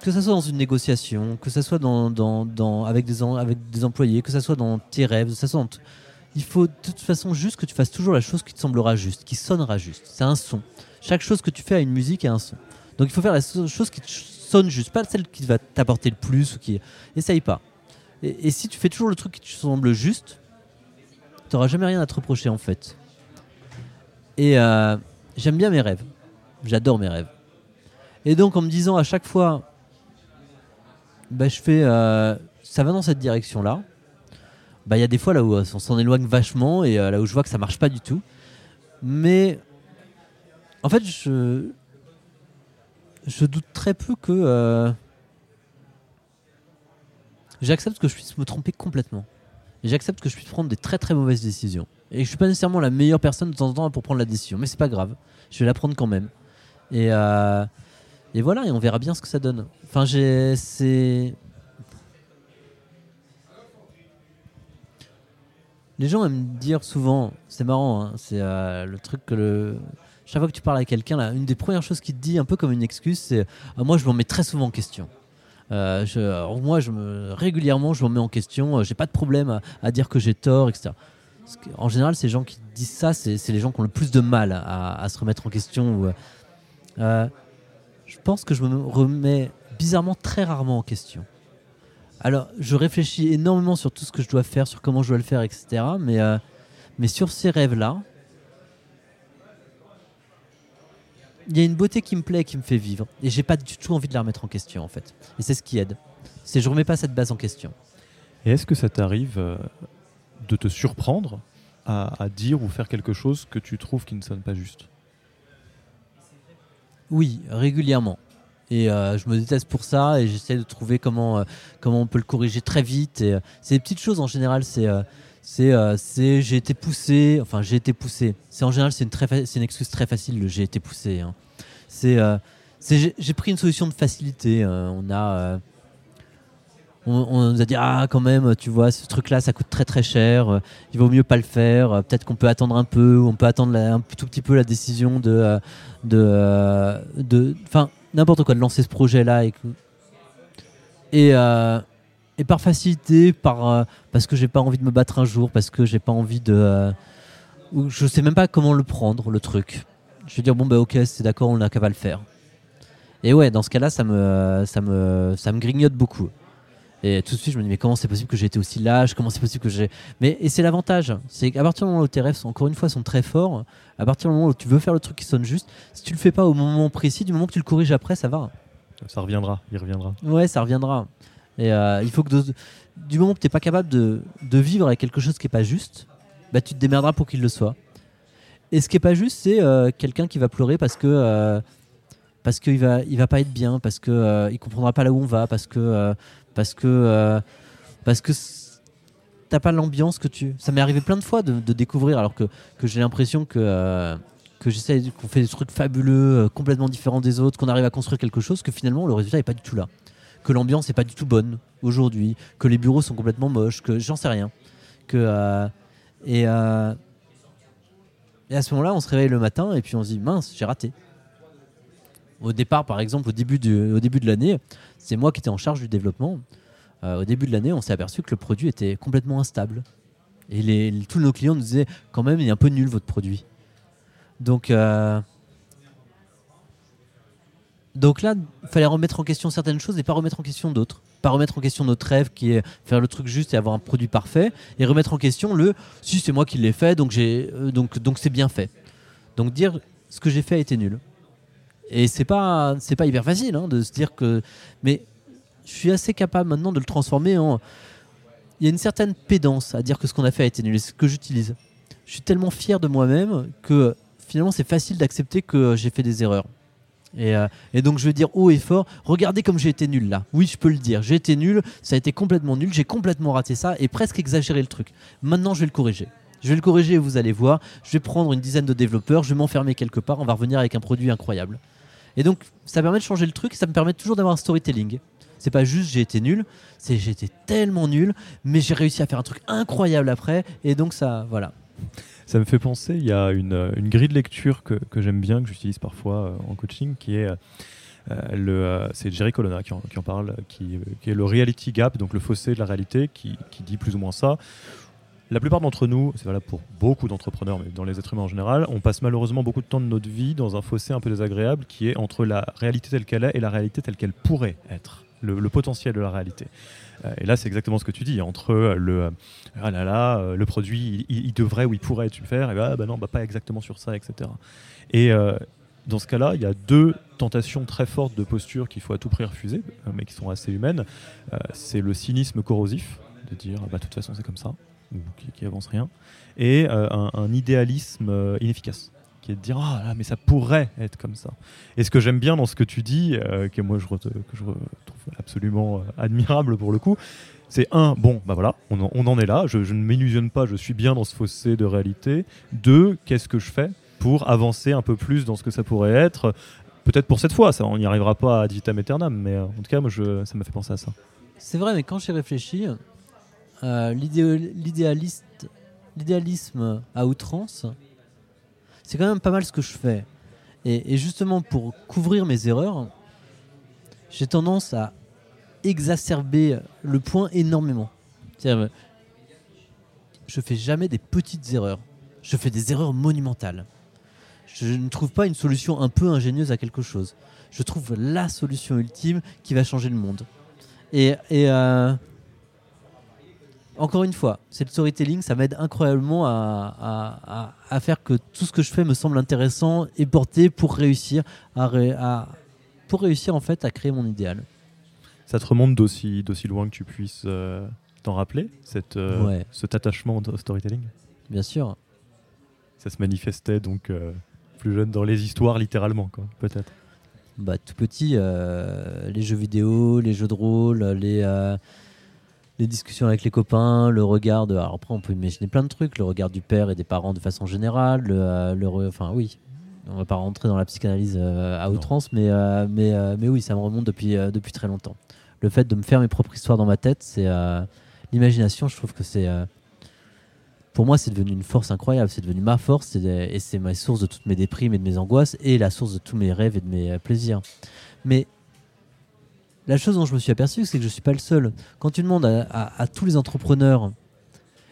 que ça soit dans une négociation, que ça soit dans, avec, des, avec des employés, que ça soit dans tes rêves, que ça soit il faut de toute façon juste que tu fasses toujours la chose qui te semblera juste, qui sonnera juste. C'est un son. Chaque chose que tu fais a une musique et un son. Donc il faut faire la chose qui te sonne juste, pas celle qui va t'apporter le plus ou qui. Essaye pas. Et, si tu fais toujours le truc qui te semble juste, tu n'auras jamais rien à te reprocher en fait. Et euh, j'aime bien mes rêves. J'adore mes rêves. Et donc en me disant à chaque fois, bah, je fais, euh, ça va dans cette direction-là. Bah, il y a des fois là où euh, on s'en éloigne vachement et euh, là où je vois que ça marche pas du tout. Mais en fait, je, je doute très peu que euh, j'accepte que je puisse me tromper complètement. J'accepte que je puisse prendre des très très mauvaises décisions. Et je suis pas nécessairement la meilleure personne de temps en temps pour prendre la décision, mais c'est pas grave. Je vais la prendre quand même. Et, et voilà, et on verra bien ce que ça donne. Enfin, j'ai, c'est. Les gens aiment dire souvent, c'est marrant, hein, c'est euh, le truc que le. Chaque fois que tu parles à quelqu'un, une des premières choses qu'il te dit, un peu comme une excuse, c'est Ah, Moi, je me remets très souvent en question. Euh, je- moi, je me, régulièrement, je me remets en question. euh, J'ai pas de problème à, dire que j'ai tort, etc. En général, ces gens qui disent ça, c'est les gens qui ont le plus de mal à, se remettre en question. euh, je pense que je me remets bizarrement très rarement en question. Alors, je réfléchis énormément sur tout ce que je dois faire, sur comment je dois le faire, etc. Mais, euh, mais sur ces rêves-là, il y a une beauté qui me plaît, et qui me fait vivre. Et j'ai pas du tout envie de la remettre en question, en fait. Et c'est ce qui aide. C'est je remets pas cette base en question. Et est-ce que ça t'arrive euh, de te surprendre à, à dire ou faire quelque chose que tu trouves qui ne sonne pas juste? Oui, régulièrement. Et euh, je me déteste pour ça et j'essaie de trouver comment, euh, comment on peut le corriger très vite. Et, euh, c'est des petites choses en général. C'est c'est j'ai été poussé. Enfin, j'ai été poussé. C'est en général c'est une très c'est une excuse très facile. Le j'ai été poussé. hein. C'est j'ai- pris une solution de facilité. on a on, nous a dit ah quand même tu vois ce truc là ça coûte très très cher il vaut mieux pas le faire peut-être qu'on peut attendre un peu on peut attendre un tout petit peu la décision de de de enfin n'importe quoi de lancer ce projet là et euh, par facilité euh, parce que j'ai pas envie de me battre un jour parce que j'ai pas envie de euh, je sais même pas comment le prendre le truc. Je vais dire bon bah ok c'est d'accord on n'a qu'à le faire. Et ouais dans ce cas là ça me ça me ça me grignote beaucoup et tout de suite, je me dis, mais comment c'est possible que j'ai été aussi lâche? Comment c'est possible que j'ai. Mais, et c'est l'avantage. C'est qu'à partir du moment où tes rêves, sont, encore une fois, sont très forts, à partir du moment où tu veux faire le truc qui sonne juste, si tu le fais pas au moment précis, du moment que tu le corriges après, ça va. Ça reviendra, il reviendra. Ouais, ça reviendra. Et euh, il faut que de- du moment que tu n'es pas capable de, de vivre avec quelque chose qui est pas juste, bah, tu te démerderas pour qu'il le soit. Et ce qui est pas juste, c'est euh, quelqu'un qui va pleurer parce que euh, parce qu'il va il va pas être bien, parce que euh, il comprendra pas là où on va, parce que euh, parce que euh, parce que t'as pas l'ambiance que tu. Ça m'est arrivé plein de fois de, découvrir alors que, que j'ai l'impression que euh, que j'essaie qu'on fait des trucs fabuleux, euh, complètement différents des autres, qu'on arrive à construire quelque chose, que finalement le résultat est pas du tout là que l'ambiance n'est pas du tout bonne aujourd'hui, que les bureaux sont complètement moches, que j'en sais rien. Que, euh, et, et à ce moment-là, on se réveille le matin et puis on se dit mince, j'ai raté. Au départ, par exemple, au début, du, au début de l'année, c'est moi qui étais en charge du développement. Euh, au début de l'année, on s'est aperçu que le produit était complètement instable. Et tous nos clients nous disaient quand même, il est un peu nul votre produit. Donc, euh, donc là, il fallait remettre en question certaines choses et pas remettre en question d'autres. Pas remettre en question notre rêve qui est faire le truc juste et avoir un produit parfait, et remettre en question le si c'est moi qui l'ai fait, donc euh, donc c'est bien fait. Donc dire ce que j'ai fait a été nul. Et c'est pas c'est pas hyper facile hein, de se dire que, mais je suis assez capable maintenant de le transformer en. Il y a une certaine pédance à dire que ce qu'on a fait a été nul, et ce que j'utilise. Je suis tellement fier de moi-même que finalement c'est facile d'accepter que j'ai fait des erreurs. Euh, et, donc je veux dire haut et fort, regardez comme j'ai été nul là. Oui, je peux le dire, j'ai été nul, ça a été complètement nul, j'ai complètement raté ça et presque exagéré le truc. Maintenant, je vais le corriger. Je vais le corriger et vous allez voir, je vais prendre une dizaine de développeurs, je vais m'enfermer quelque part, on va revenir avec un produit incroyable. Et donc ça permet de changer le truc, ça me permet toujours d'avoir un storytelling. C'est pas juste j'ai été nul, c'est j'ai été tellement nul, mais j'ai réussi à faire un truc incroyable après et donc ça voilà. Ça me fait penser, il y a une, euh, grille de lecture que, j'aime bien, que j'utilise parfois euh, en coaching, qui est euh, c'est Jerry Colonna qui en, parle, qui, est le reality gap, donc le fossé de la réalité, qui, dit plus ou moins ça. La plupart d'entre nous, c'est valable pour beaucoup d'entrepreneurs, mais dans les êtres humains en général, on passe malheureusement beaucoup de temps de notre vie dans un fossé un peu désagréable qui est entre la réalité telle qu'elle est et la réalité telle qu'elle pourrait être, le potentiel de la réalité. Euh, et là, c'est exactement ce que tu dis entre euh, le euh, ah là là, le produit, il, devrait ou il pourrait tu faire, et bah, bah non, bah, pas exactement sur ça, etc. Et dans ce cas-là, il y a deux tentations très fortes de posture qu'il faut à tout prix refuser, mais qui sont assez humaines. c'est le cynisme corrosif, de dire bah, de toute façon c'est comme ça, ou qui, avance rien, et un, idéalisme inefficace qui est de dire ah mais ça pourrait être comme ça. Et ce que j'aime bien dans ce que tu dis, euh, que moi je, trouve absolument euh, admirable pour le coup, c'est un bon bah voilà on en, est là, je, ne m'illusionne pas, je suis bien dans ce fossé de réalité. Deux qu'est-ce que je fais pour avancer un peu plus dans ce que ça pourrait être? Peut-être pour cette fois, ça, on n'y arrivera pas à vitam aeternam, mais euh, en tout cas, moi, ça m'a fait penser à ça. C'est vrai, mais quand j'ai réfléchi, l'idéalisme à outrance, c'est quand même pas mal ce que je fais. Et, justement, pour couvrir mes erreurs, j'ai tendance à exacerber le point énormément. Je fais jamais des petites erreurs. Je fais des erreurs monumentales. Je ne trouve pas une solution un peu ingénieuse à quelque chose. Je trouve la solution ultime qui va changer le monde. Et, et, euh, encore une fois, c'est le storytelling, ça m'aide incroyablement à, faire que tout ce que je fais me semble intéressant et porté pour réussir à, pour réussir en fait à créer mon idéal. Ça te remonte d'aussi loin que tu puisses euh, t'en rappeler, cette, euh, cet attachement au storytelling? Bien sûr. Ça se manifestait donc euh, plus jeune dans les histoires littéralement, peut-être. Bah, tout petit, les jeux vidéo, les jeux de rôle, les les discussions avec les copains, le regard de. Alors après, on peut imaginer plein de trucs, le regard du père et des parents de façon générale, le, euh, enfin oui, on va pas rentrer dans la psychanalyse euh, à outrance, mais, euh, mais, mais oui, ça me remonte depuis, depuis très longtemps. Le fait de me faire mes propres histoires dans ma tête, c'est l'imagination, je trouve que c'est. pour moi, c'est devenu une force incroyable, c'est devenu ma force, et c'est ma source de toutes mes déprimes et de mes angoisses, et la source de tous mes rêves et de mes plaisirs. Mais la chose dont je me suis aperçu, c'est que je ne suis pas le seul. Quand tu demandes à, tous les entrepreneurs,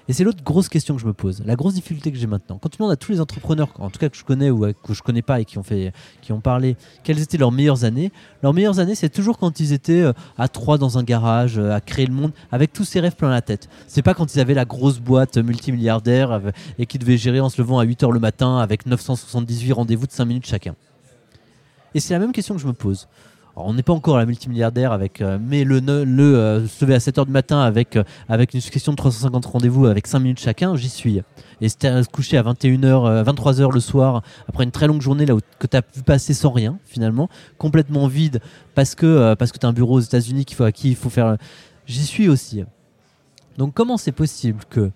et c'est l'autre grosse question que je me pose, la grosse difficulté que j'ai maintenant. Quand tu demandes à tous les entrepreneurs, en tout cas que je connais ou que je connais pas et qui ont fait, qui ont parlé, quelles étaient leurs meilleures années, leurs meilleures années, c'est toujours quand ils étaient euh, à trois dans un garage, euh, à créer le monde, avec tous ces rêves plein la tête. C'est pas quand ils avaient la grosse boîte multimilliardaire euh, et qui devaient gérer en se levant à 8 h le matin avec 978 rendez-vous de 5 minutes chacun. Et c'est la même question que je me pose on n'est pas encore à la multimilliardaire avec, euh, mais le, euh, se lever à 7h du matin avec, euh, avec une succession de 350 rendez-vous avec 5 minutes chacun, j'y suis. Et se coucher à 21h, 23h le soir, après une très longue journée là où, que tu as pu passer sans rien, finalement, complètement vide, parce que, parce que tu as un bureau aux États-Unis qu'il faut, à qui il faut faire. J'y suis aussi. Donc, comment c'est possible que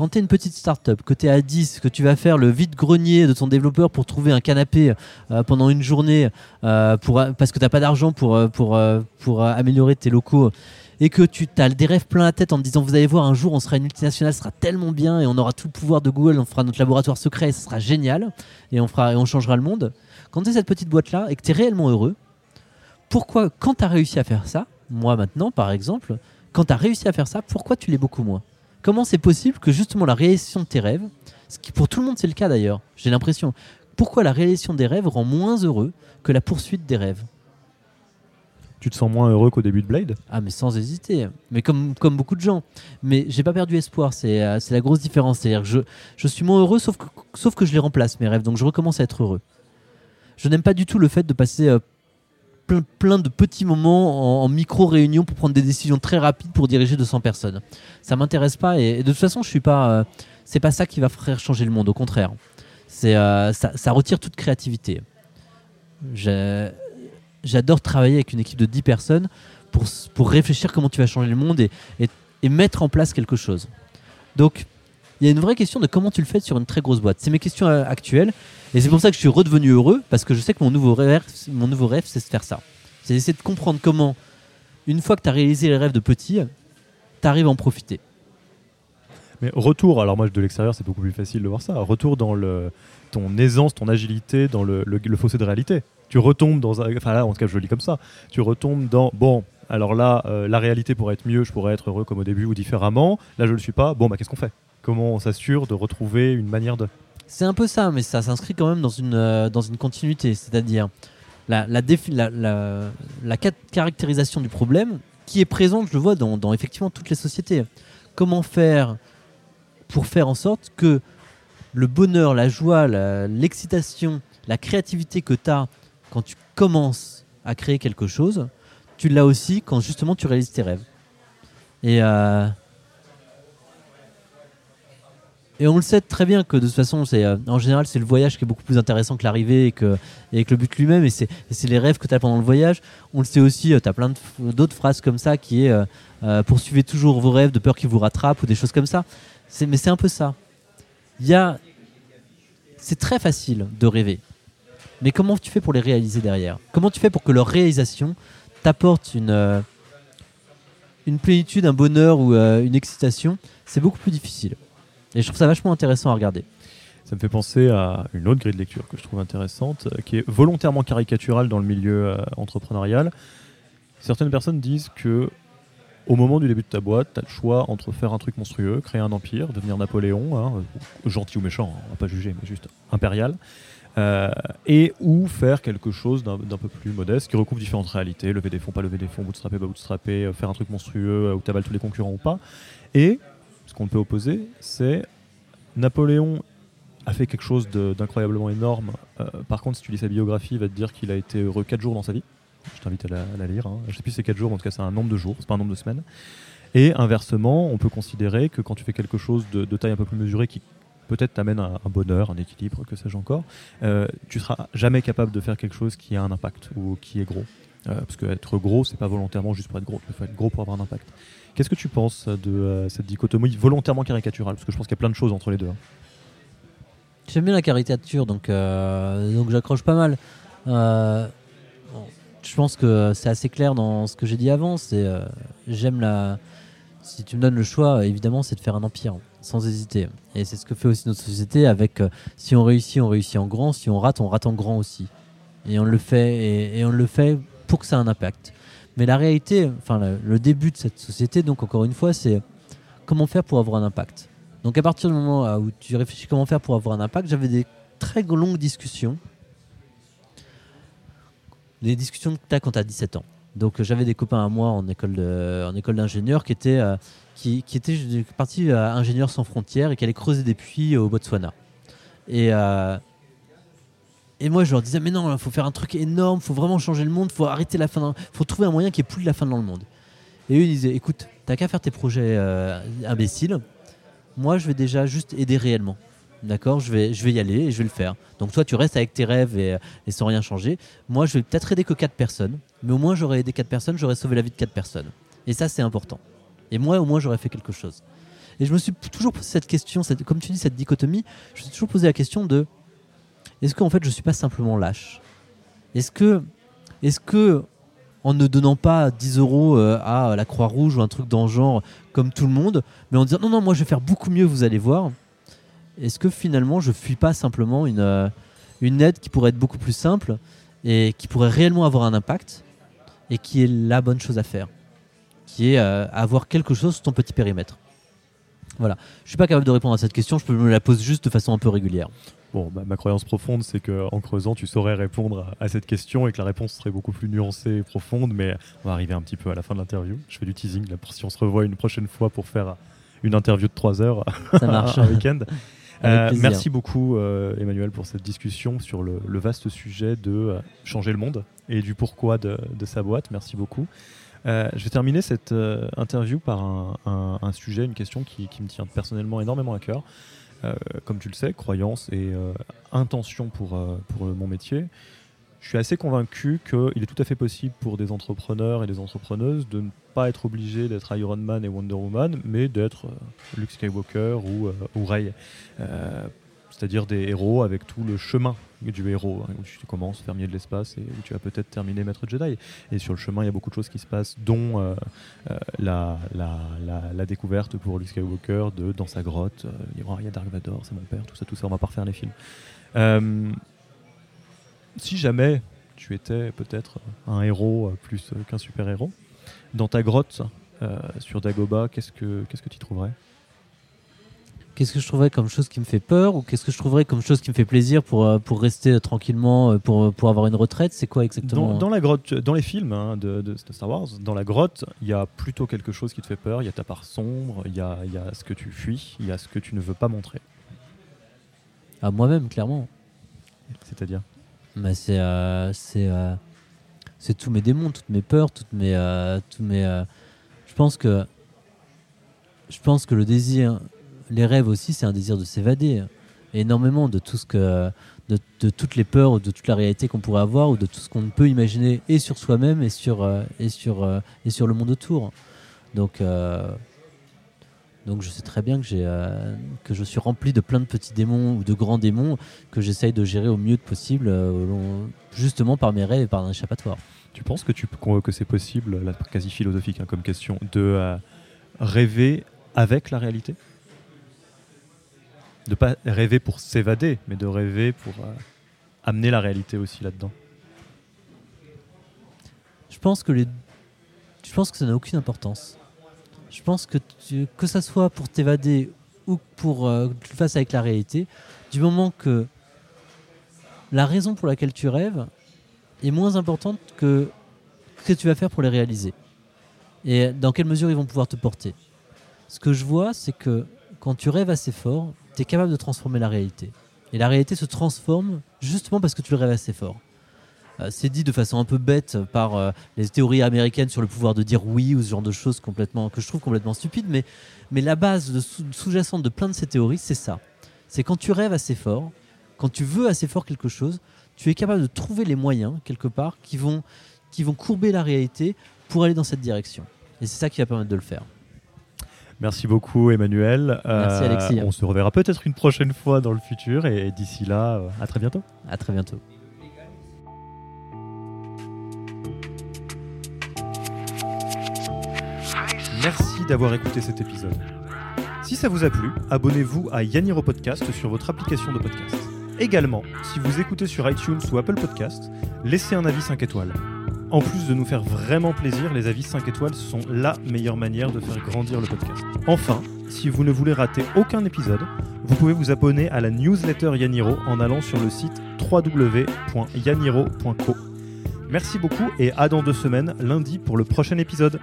Quand tu es une petite start-up, que tu es à 10, que tu vas faire le vide-grenier de ton développeur pour trouver un canapé euh, pendant une journée euh, parce que tu n'as pas d'argent pour, euh, améliorer tes locaux et que tu as des rêves plein la tête en te disant vous allez voir un jour on sera une multinationale, ce sera tellement bien et on aura tout le pouvoir de Google, on fera notre laboratoire secret et ce sera génial et on, fera, et on changera le monde. Quand tu es cette petite boîte là et que tu es réellement heureux, pourquoi quand tu as réussi à faire ça, moi maintenant par exemple, quand tu as réussi à faire ça, pourquoi tu l'es beaucoup moins? Comment c'est possible que justement la réalisation de tes rêves, ce qui pour tout le monde c'est le cas d'ailleurs, j'ai l'impression, pourquoi la réalisation des rêves rend moins heureux que la poursuite des rêves? Tu te sens moins heureux qu'au début de Blade? Ah, mais sans hésiter. Mais comme, comme beaucoup de gens. Mais j'ai pas perdu espoir. C'est euh, la grosse différence. C'est-à-dire que je, je suis moins heureux, sauf que, sauf que je les remplace, mes rêves. Donc je recommence à être heureux. Je n'aime pas du tout le fait de passer euh, plein, de petits moments en, micro-réunion pour prendre des décisions très rapides pour diriger 200 personnes. Ça m'intéresse pas et, de toute façon, je suis pas. Euh, c'est pas ça qui va faire changer le monde, au contraire. C'est euh, ça, retire toute créativité. J'adore travailler avec une équipe de 10 personnes pour, pour réfléchir comment tu vas changer le monde et, et mettre en place quelque chose. Donc, il y a une vraie question de comment tu le fais sur une très grosse boîte. C'est mes questions euh, actuelles. Et c'est pour ça que je suis redevenu heureux, parce que je sais que mon nouveau rêve, mon nouveau rêve c'est de faire ça. C'est d'essayer de comprendre comment, une fois que tu as réalisé les rêves de petit, tu arrives à en profiter. Mais retour, alors moi de l'extérieur c'est beaucoup plus facile de voir ça, retour dans le, ton aisance, ton agilité, dans le, fossé de réalité. Tu retombes dans. Enfin là, en tout cas, je le lis comme ça. Tu retombes dans. Bon, alors là, euh, la réalité pourrait être mieux, je pourrais être heureux comme au début ou différemment. Là, je ne le suis pas. Bon, bah qu'est-ce qu'on fait? Comment on s'assure de retrouver une manière de. C'est un peu ça, mais ça s'inscrit quand même dans une, euh, dans une continuité. C'est-à-dire la, la, la, la, caractérisation du problème qui est présente, je le vois, dans, dans effectivement toutes les sociétés. Comment faire pour faire en sorte que le bonheur, la joie, l'excitation, la, créativité que tu as quand tu commences à créer quelque chose, tu l'as aussi quand justement tu réalises tes rêves. Et, euh, et on le sait très bien que de toute façon, euh, en général, c'est le voyage qui est beaucoup plus intéressant que l'arrivée et que, le but lui-même. Et c'est les rêves que tu as pendant le voyage. On le sait aussi, euh, tu as plein d'autres phrases comme ça qui est euh, poursuivez toujours vos rêves de peur qu'ils vous rattrapent ou des choses comme ça. Mais c'est un peu ça. A. C'est très facile de rêver. Mais comment tu fais pour les réaliser derrière? Comment tu fais pour que leur réalisation t'apporte une plénitude, un bonheur ou une excitation? C'est beaucoup plus difficile. Et je trouve ça vachement intéressant à regarder. Ça me fait penser à une autre grille de lecture que je trouve intéressante, euh, qui est volontairement caricaturale dans le milieu euh, entrepreneurial. Certaines personnes disent que au moment du début de ta boîte, tu as le choix entre faire un truc monstrueux, créer un empire, devenir Napoléon, hein, euh, gentil ou méchant, on va pas juger, mais juste impérial, et ou faire quelque chose d'un peu plus modeste qui recouvre différentes réalités, lever des fonds, pas lever des fonds, bootstrapper, pas bootstrapper, faire un truc monstrueux où tu avales tous les concurrents ou pas. Et ce qu'on peut opposer, c'est Napoléon a fait quelque chose d'incroyablement énorme. Euh, par contre, si tu lis sa biographie, il va te dire qu'il a été heureux 4 jours dans sa vie. Je t'invite à, la, lire. Hein. Je sais plus c'est 4 jours, en tout cas c'est un nombre de jours, c'est pas un nombre de semaines. Et inversement, on peut considérer que quand tu fais quelque chose de, taille un peu plus mesurée qui peut-être t'amène à un bonheur, un équilibre, que sais-je encore, euh, tu seras jamais capable de faire quelque chose qui a un impact ou qui est gros. Euh, parce que être gros, c'est pas volontairement juste pour être gros, il faut être gros pour avoir un impact. Qu'est-ce que tu penses de euh, cette dichotomie volontairement caricaturale? Parce que je pense qu'il y a plein de choses entre les deux. Hein. J'aime bien la caricature, donc, euh, donc j'accroche pas mal. Euh, je pense que c'est assez clair dans ce que j'ai dit avant. C'est j'aime la. Si tu me donnes le choix, évidemment, c'est de faire un empire, sans hésiter. Et c'est ce que fait aussi notre société. Avec si on réussit, on réussit en grand. Si on rate, on rate en grand aussi. Et on le fait. Et on le fait pour que ça ait un impact. Mais la réalité, enfin le début de cette société, donc encore une fois, c'est comment faire pour avoir un impact. Donc à partir du moment où tu réfléchis comment faire pour avoir un impact, j'avais des très longues discussions. Des discussions que tu as quand tu as 17 ans. Donc j'avais des copains à moi en école d'ingénieur qui étaient euh, qui, partis à ingénieurs sans frontières et qui allaient creuser des puits au Botswana. Et euh, et moi, je leur disais, mais non, il faut faire un truc énorme, faut vraiment changer le monde, faut arrêter la fin, faut trouver un moyen qui ait plus de la fin dans le monde. Et eux, ils disaient, écoute, t'as qu'à faire tes projets euh, imbéciles. Moi, je vais déjà juste aider réellement. D'accord? Je vais, je vais y aller et je vais le faire. Donc, toi, tu restes avec tes rêves et, et sans rien changer. Moi, je vais peut-être aider que 4 personnes, mais au moins, j'aurais aidé 4 personnes, j'aurais sauvé la vie de 4 personnes. Et ça, c'est important. Et moi, au moins, j'aurais fait quelque chose. Et je me suis toujours posé cette question, cette, comme tu dis, cette dichotomie, je me suis toujours posé la question de est-ce qu'en fait je suis pas simplement lâche? Est-ce que, en ne donnant pas 10 euros euh, à la Croix-Rouge ou un truc dans le genre comme tout le monde, mais en disant non, non, moi je vais faire beaucoup mieux, vous allez voir, est-ce que finalement je fuis pas simplement une, euh, une aide qui pourrait être beaucoup plus simple et qui pourrait réellement avoir un impact et qui est la bonne chose à faire? Qui est euh, avoir quelque chose sur ton petit périmètre? Voilà. Je suis pas capable de répondre à cette question, je peux me la poser juste de façon un peu régulière. Bon, bah, ma croyance profonde, c'est qu'en creusant, tu saurais répondre à, cette question et que la réponse serait beaucoup plus nuancée et profonde, mais on va arriver un petit peu à la fin de l'interview. Je fais du teasing là pour si on se revoit une prochaine fois pour faire une interview de 3 heures Ça marche. un week-end. Euh, merci beaucoup euh, Emmanuel pour cette discussion sur le, vaste sujet de euh, changer le monde et du pourquoi de, sa boîte. Merci beaucoup. Je vais terminer cette interview par un, sujet, une question qui, me tient personnellement énormément à cœur. comme tu le sais, croyance et intention pour, pour mon métier. Je suis assez convaincu qu'il est tout à fait possible pour des entrepreneurs et des entrepreneuses de ne pas être obligés d'être Iron Man et Wonder Woman, mais d'être euh, Luke Skywalker ou, euh, ou. Euh, c'est-à-dire des héros avec tout le chemin du héros, hein, où tu commences fermier de l'espace et où tu vas peut-être terminer maître Jedi. Et sur le chemin, il y a beaucoup de choses qui se passent, dont la, la, la, découverte pour Luke Skywalker de dans sa grotte, il y a Dark Vador, c'est mon père, tout ça, tout ça, on va pas refaire les films si jamais tu étais peut-être un héros euh, plus qu'un super-héros, dans ta grotte euh, sur Dagoba, qu'est-ce que qu'est-ce que trouverais? Qu'est-ce que je trouverais comme chose qui me fait peur ou qu'est-ce que je trouverais comme chose qui me fait plaisir pour, euh, pour rester tranquillement, pour, pour avoir une retraite? C'est quoi exactement? Dans, la grotte, dans les films hein, de, de, Star Wars, dans la grotte, il y a plutôt quelque chose qui te fait peur. Il y a ta part sombre, il y a, y a ce que tu fuis, il y a ce que tu ne veux pas montrer. À moi-même, clairement. C'est-à-dire? Bah, c'est euh, euh, c'est tous mes démons, toutes mes peurs, toutes mes euh, tous mes. je pense que je pense que le désir, les rêves aussi, c'est un désir de s'évader énormément de tout ce que de, toutes les peurs ou de toute la réalité qu'on pourrait avoir ou de tout ce qu'on peut imaginer et sur soi-même et sur et sur et sur le monde autour. Donc donc je sais très bien que, j'ai, euh, que je suis rempli de plein de petits démons ou de grands démons que j'essaye de gérer au mieux possible, euh, justement par mes rêves et par un échappatoire. Tu penses que, tu, que c'est possible, quasi philosophique hein, comme question, de euh, rêver avec la réalité? De pas rêver pour s'évader, mais de rêver pour amener la réalité aussi là-dedans Je pense que les... Je pense que ça n'a aucune importance. Je pense que tu, que ça soit pour t'évader ou pour euh, que tu le fasses avec la réalité, du moment que la raison pour laquelle tu rêves est moins importante que ce que tu vas faire pour les réaliser. Et dans quelle mesure ils vont pouvoir te porter. Ce que je vois, c'est que quand tu rêves assez fort, tu es capable de transformer la réalité. Et la réalité se transforme justement parce que tu le rêves assez fort. Euh, c'est dit de façon un peu bête par euh, les théories américaines sur le pouvoir de dire oui ou ce genre de choses complètement que je trouve complètement stupides. Mais, mais la base sous-jacente de plein de ces théories, c'est ça. C'est quand tu rêves assez fort, quand tu veux assez fort quelque chose, tu es capable de trouver les moyens quelque part qui vont, qui vont courber la réalité pour aller dans cette direction. Et c'est ça qui va permettre de le faire. Merci beaucoup Emmanuel. Merci Alexis. On se reverra peut-être une prochaine fois dans le futur et d'ici là, à très bientôt. À très bientôt. Merci d'avoir écouté cet épisode. Si ça vous a plu, abonnez-vous à Yaniro Podcast sur votre application de podcast. Également, si vous écoutez sur iTunes ou Apple Podcast, laissez un avis 5 étoiles. En plus de nous faire vraiment plaisir, les avis 5 étoiles sont la meilleure manière de faire grandir le podcast. Enfin, si vous ne voulez rater aucun épisode, vous pouvez vous abonner à la newsletter Yaniro en allant sur le site www.yaniro.co. Merci beaucoup et à dans deux semaines, lundi, pour le prochain épisode.